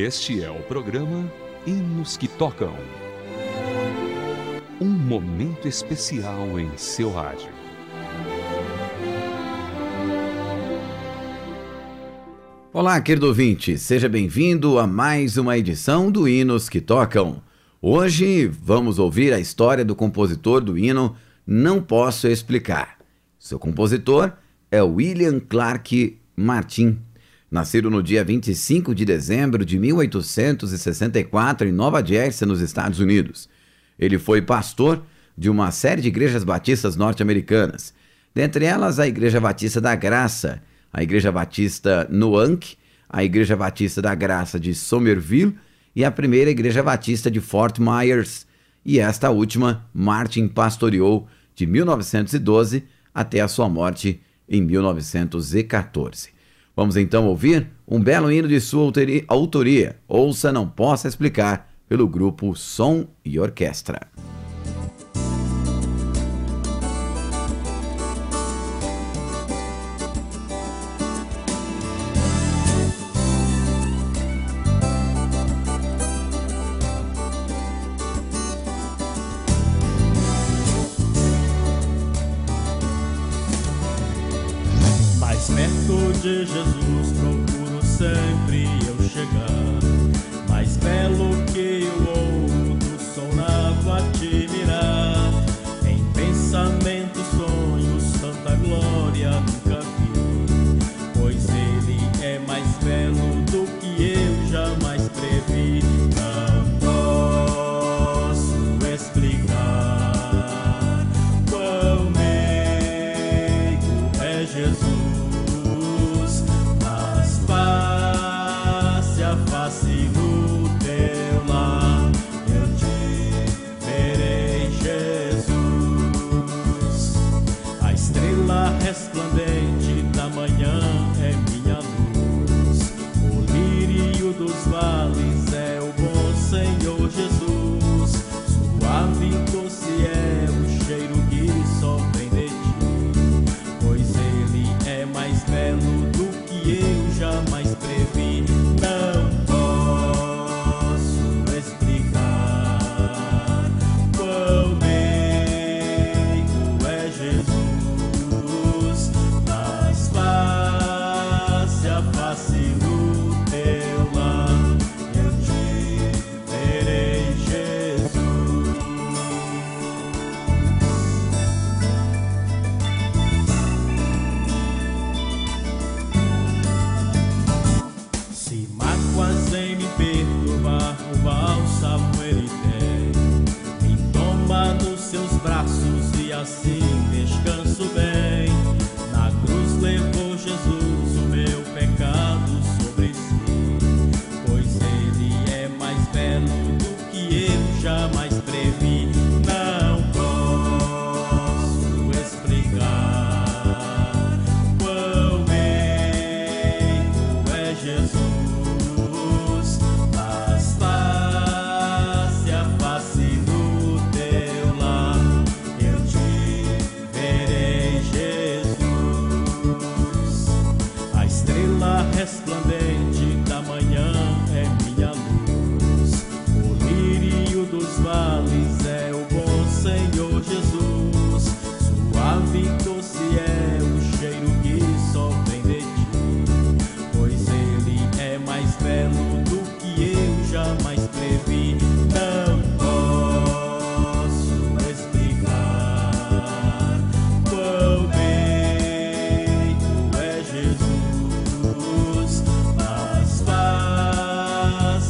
Este é o programa Hinos que Tocam. Um momento especial em seu rádio. Olá, querido ouvinte, seja bem-vindo a mais uma edição do Hinos que Tocam. Hoje vamos ouvir a história do compositor do hino Não Posso Explicar. Seu compositor é William Clark Martin, nascido no dia 25 de dezembro de 1864 em Nova Jersey, nos Estados Unidos. Ele foi pastor de uma série de igrejas batistas norte-americanas, dentre elas a Igreja Batista da Graça, a Igreja Batista Noank, a Igreja Batista da Graça de Somerville e a primeira Igreja Batista de Fort Myers. E esta última, Martin pastoreou de 1912 até a sua morte em 1914. Vamos então ouvir um belo hino de sua autoria, Ouça Não Possa Explicar, pelo grupo Som e Orquestra. De Jesus procuro sempre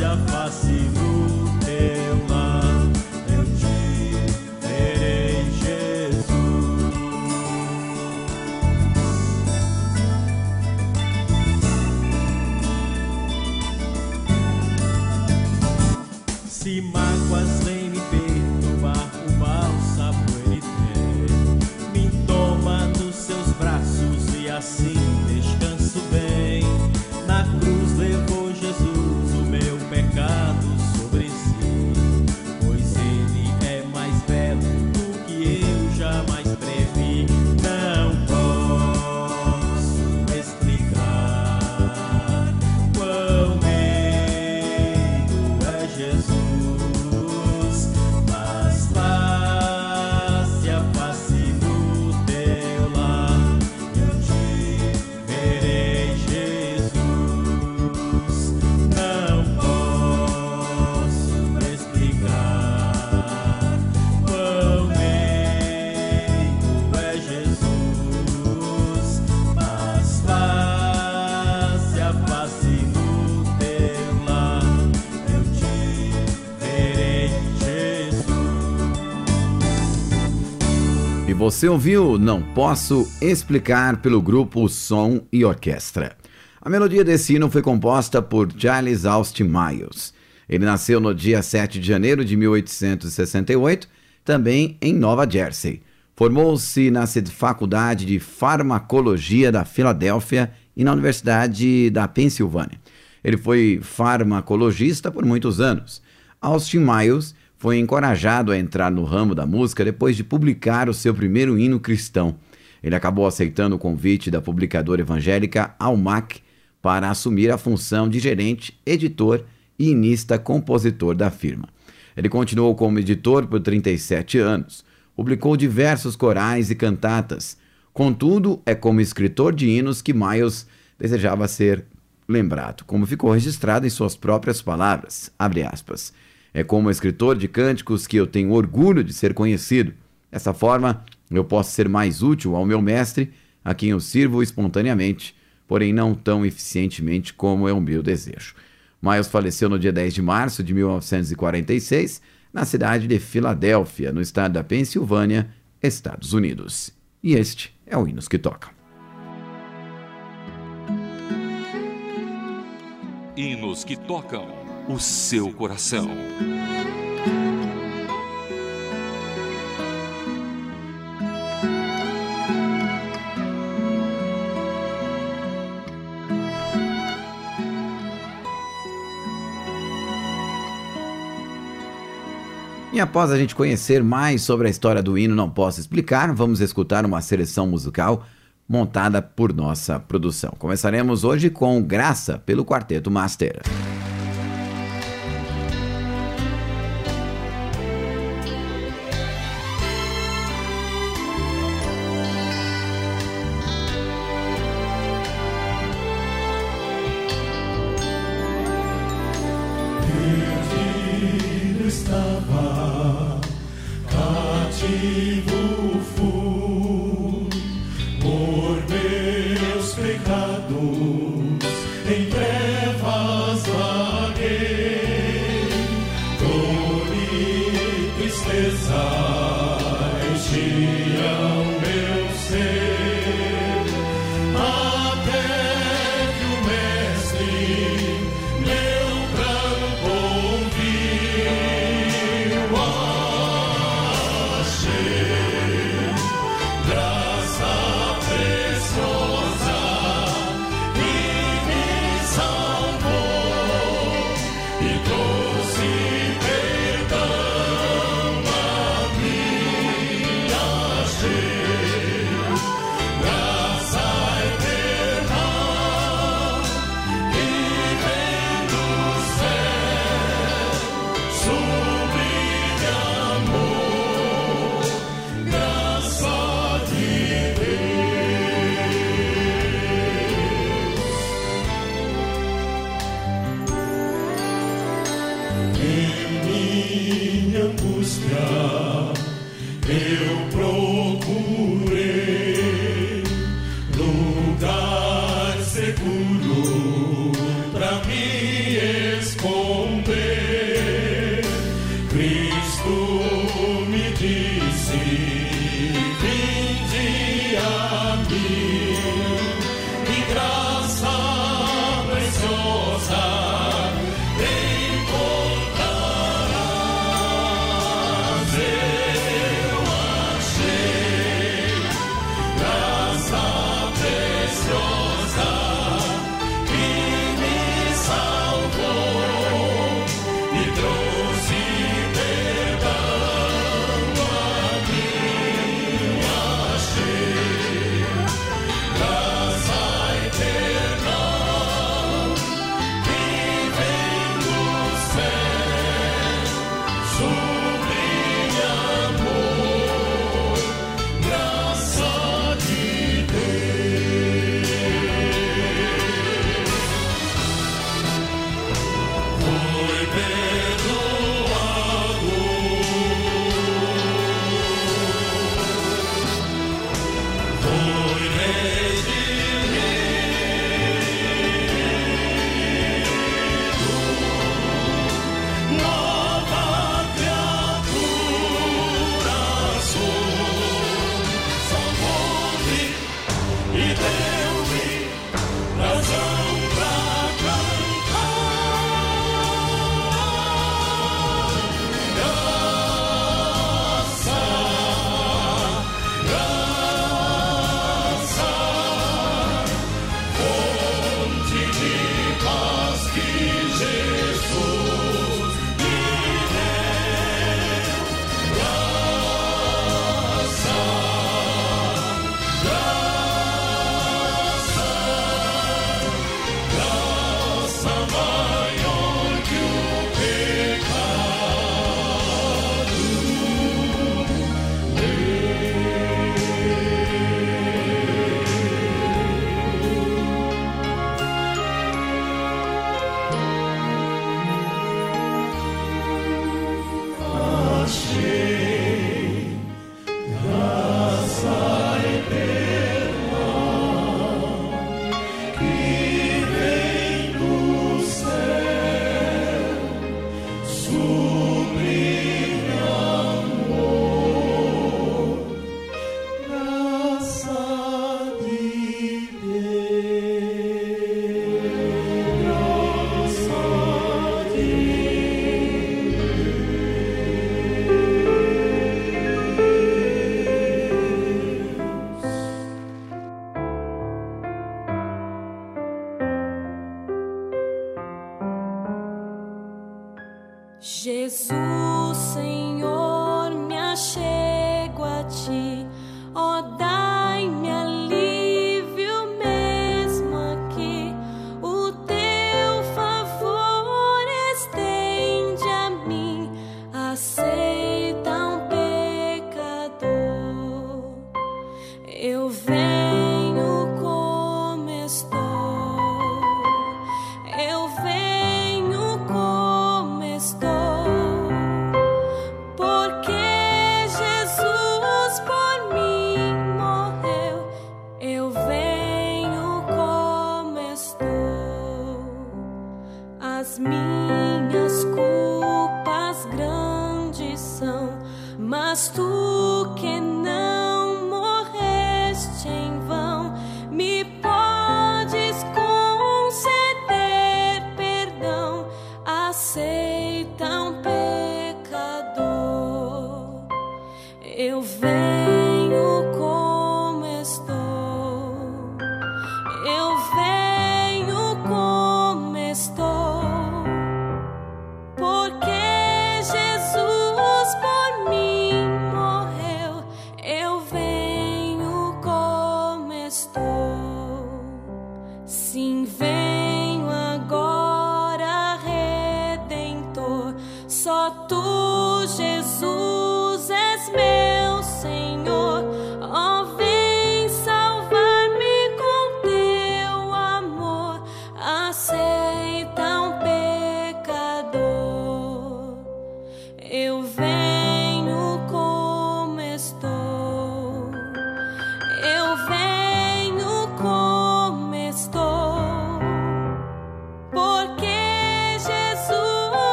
Jafar você ouviu Não Posso Explicar pelo grupo Som e Orquestra. A melodia desse hino foi composta por Charles Austin Miles. Ele nasceu no dia 7 de janeiro de 1868, também em Nova Jersey. Formou-se na Faculdade de Farmacologia da Filadélfia e na Universidade da Pensilvânia. Ele foi farmacologista por muitos anos. Austin Miles foi encorajado a entrar no ramo da música depois de publicar o seu primeiro hino cristão. Ele acabou aceitando o convite da publicadora evangélica Almac para assumir a função de gerente, editor e inista-compositor da firma. Ele continuou como editor por 37 anos, publicou diversos corais e cantatas. Contudo, é como escritor de hinos que Miles desejava ser lembrado, como ficou registrado em suas próprias palavras, abre aspas. É como escritor de cânticos que eu tenho orgulho de ser conhecido. Dessa forma, eu posso ser mais útil ao meu mestre, a quem eu sirvo espontaneamente, porém não tão eficientemente como é o meu desejo. Miles faleceu no dia 10 de março de 1946, na cidade de Filadélfia, no estado da Pensilvânia, Estados Unidos. E este é o Hinos que Tocam. Hinos que tocam o seu coração. E após a gente conhecer mais sobre a história do hino Não Posso Explicar, vamos escutar uma seleção musical montada por nossa produção. Começaremos hoje com Graça pelo Quarteto Master.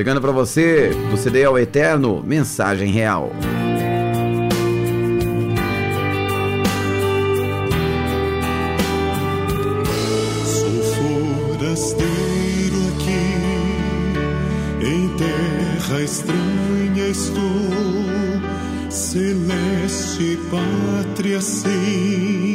Chegando para você, do CD ao Eterno, Mensagem Real. Sou forasteiro aqui, em terra estranha estou, celeste pátria sim,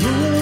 Ooh.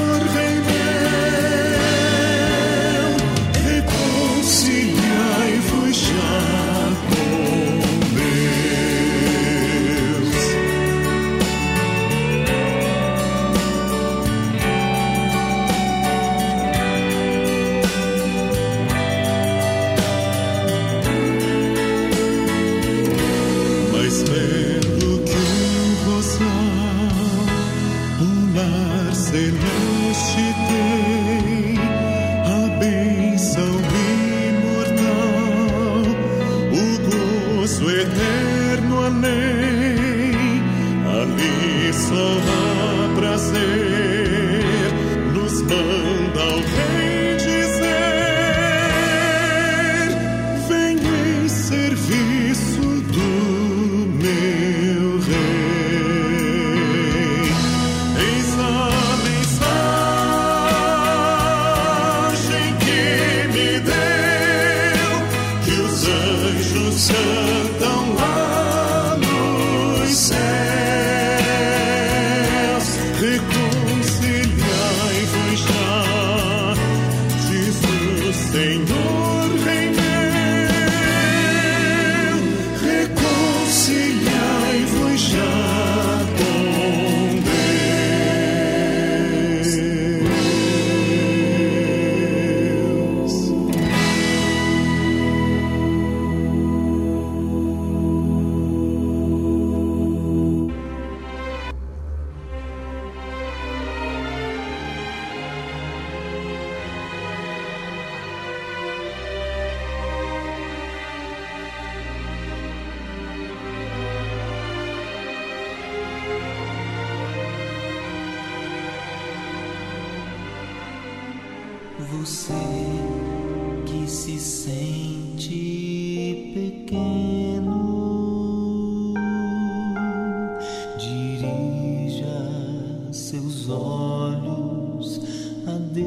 olhos a Deus.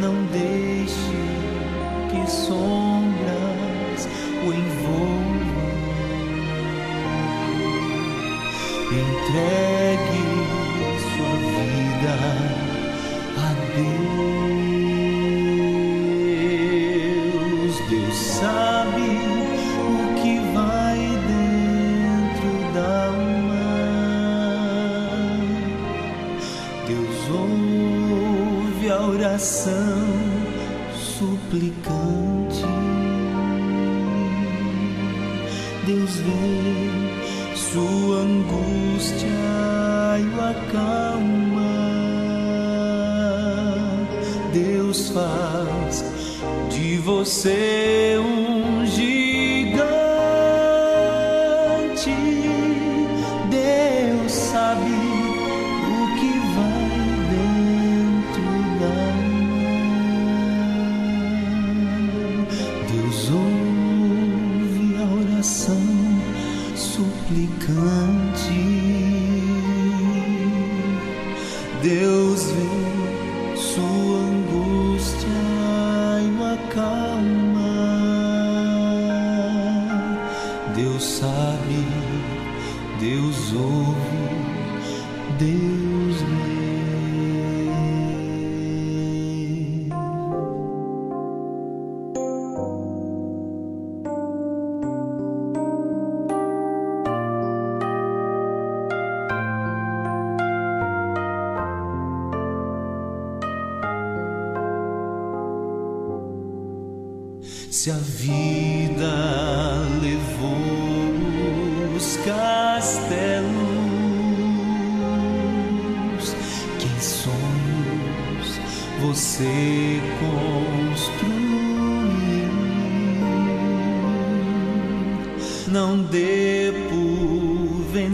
Não deixe que sombras o envolvam. Entregue angústia e o acalma. Deus faz de você um tesouro, Deus meu.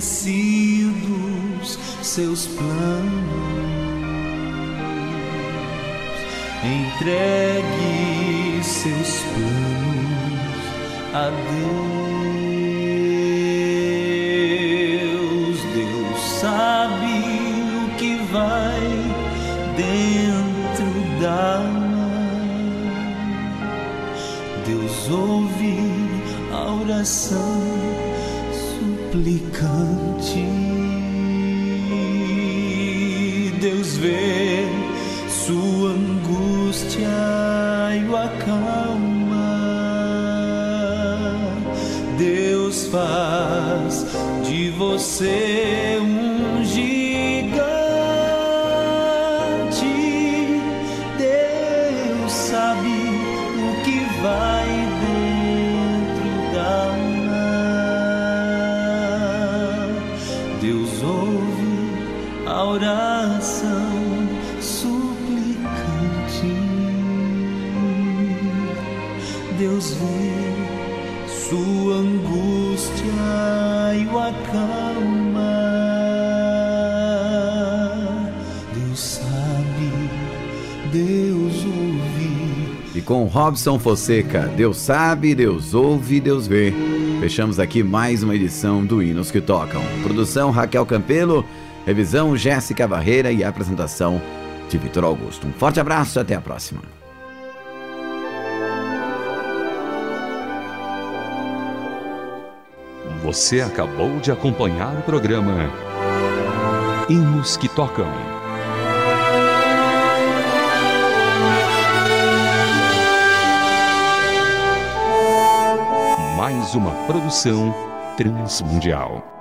esquecidos seus planos. Entregue seus planos a Deus. Deus sabe o que vai dentro da alma. Deus ouve a oração faz de você um com Robson Fonseca, Deus sabe, Deus ouve, Deus vê. Fechamos aqui mais uma edição do Hinos que Tocam. Produção Raquel Campelo, revisão Jéssica Barreira e apresentação de Vitor Augusto. Um forte abraço e até a próxima. Você acabou de acompanhar o programa Hinos que Tocam. Uma produção transmundial.